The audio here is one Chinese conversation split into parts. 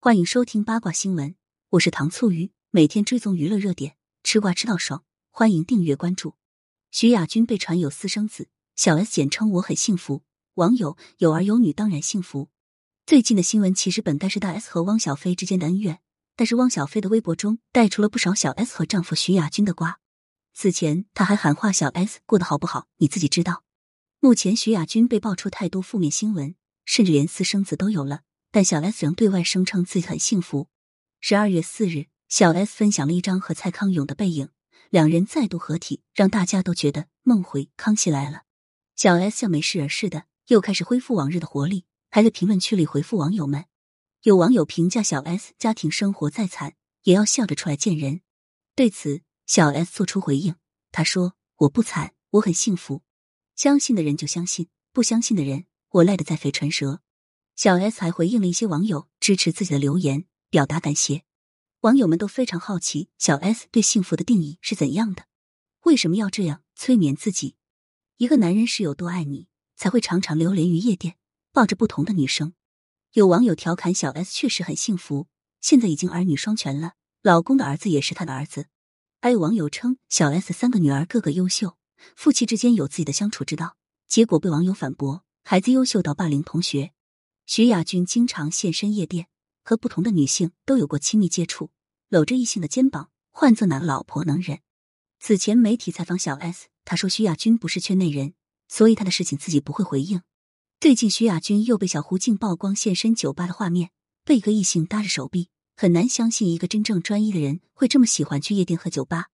欢迎收听八卦新闻，我是糖醋鱼，每天追踪娱乐热点，吃瓜吃到爽，欢迎订阅关注。徐亚军被传有私生子，小 S 简称我很幸福。网友有儿有女当然幸福。最近的新闻其实本该是大 S 和汪小菲之间的恩怨，但是汪小菲的微博中带出了不少小 S 和丈夫徐亚军的瓜。此前他还喊话小 S 过得好不好，你自己知道。目前徐亚军被爆出太多负面新闻，甚至连私生子都有了。但小 S 仍对外声称自己很幸福。十二月四日，小 S 分享了一张和蔡康永的背影，两人再度合体，让大家都觉得梦回康熙来了。小 S 像没事儿似的，又开始恢复往日的活力，还在评论区里回复网友们。有网友评价小 S 家庭生活再惨，也要笑着出来见人。对此，小 S 做出回应，他说：“我不惨，我很幸福。相信的人就相信，不相信的人，我赖得在肥唇舌。”小 S 还回应了一些网友支持自己的留言，表达感谢。网友们都非常好奇小 S 对幸福的定义是怎样的？为什么要这样催眠自己？一个男人是有多爱你，才会常常流连于夜店，抱着不同的女生？有网友调侃小 S 确实很幸福，现在已经儿女双全了，老公的儿子也是他的儿子。还有网友称小 S 三个女儿个个优秀，夫妻之间有自己的相处之道，结果被网友反驳，孩子优秀到霸凌同学。徐亚军经常现身夜店，和不同的女性都有过亲密接触，搂着异性的肩膀，换做哪个老婆能忍？此前媒体采访小 S，他说徐亚军不是圈内人，所以他的事情自己不会回应。最近徐亚军又被小胡静曝光现身酒吧的画面，被一个异性搭着手臂，很难相信一个真正专一的人会这么喜欢去夜店和酒吧。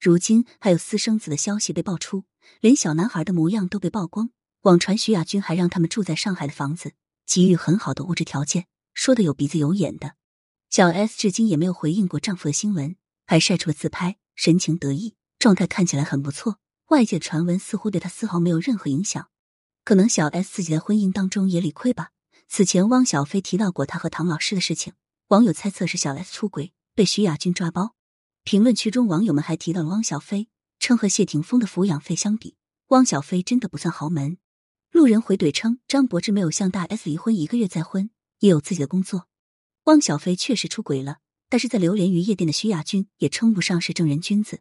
如今还有私生子的消息被爆出，连小男孩的模样都被曝光，网传徐亚军还让他们住在上海的房子。给予很好的物质条件，说的有鼻子有眼的。小 S 至今也没有回应过丈夫的新闻，还晒出了自拍，神情得意，状态看起来很不错。外界传闻似乎对她丝毫没有任何影响，可能小 S 自己在婚姻当中也理亏吧。此前汪小菲提到过他和唐老师的事情，网友猜测是小 S 出轨被徐亚军抓包。评论区中网友们还提到了汪小菲，称和谢霆锋的抚养费相比，汪小菲真的不算豪门。路人回怼称，张柏芝没有向大 S 离婚，一个月再婚，也有自己的工作。汪小菲确实出轨了，但是在流连于夜店的徐亚军也称不上是正人君子。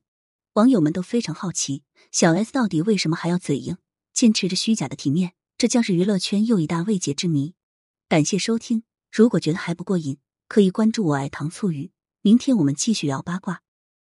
网友们都非常好奇，小 S 到底为什么还要嘴硬，坚持着虚假的体面？这将是娱乐圈又一大未解之谜。感谢收听，如果觉得还不过瘾，可以关注我爱糖醋鱼。明天我们继续聊八卦。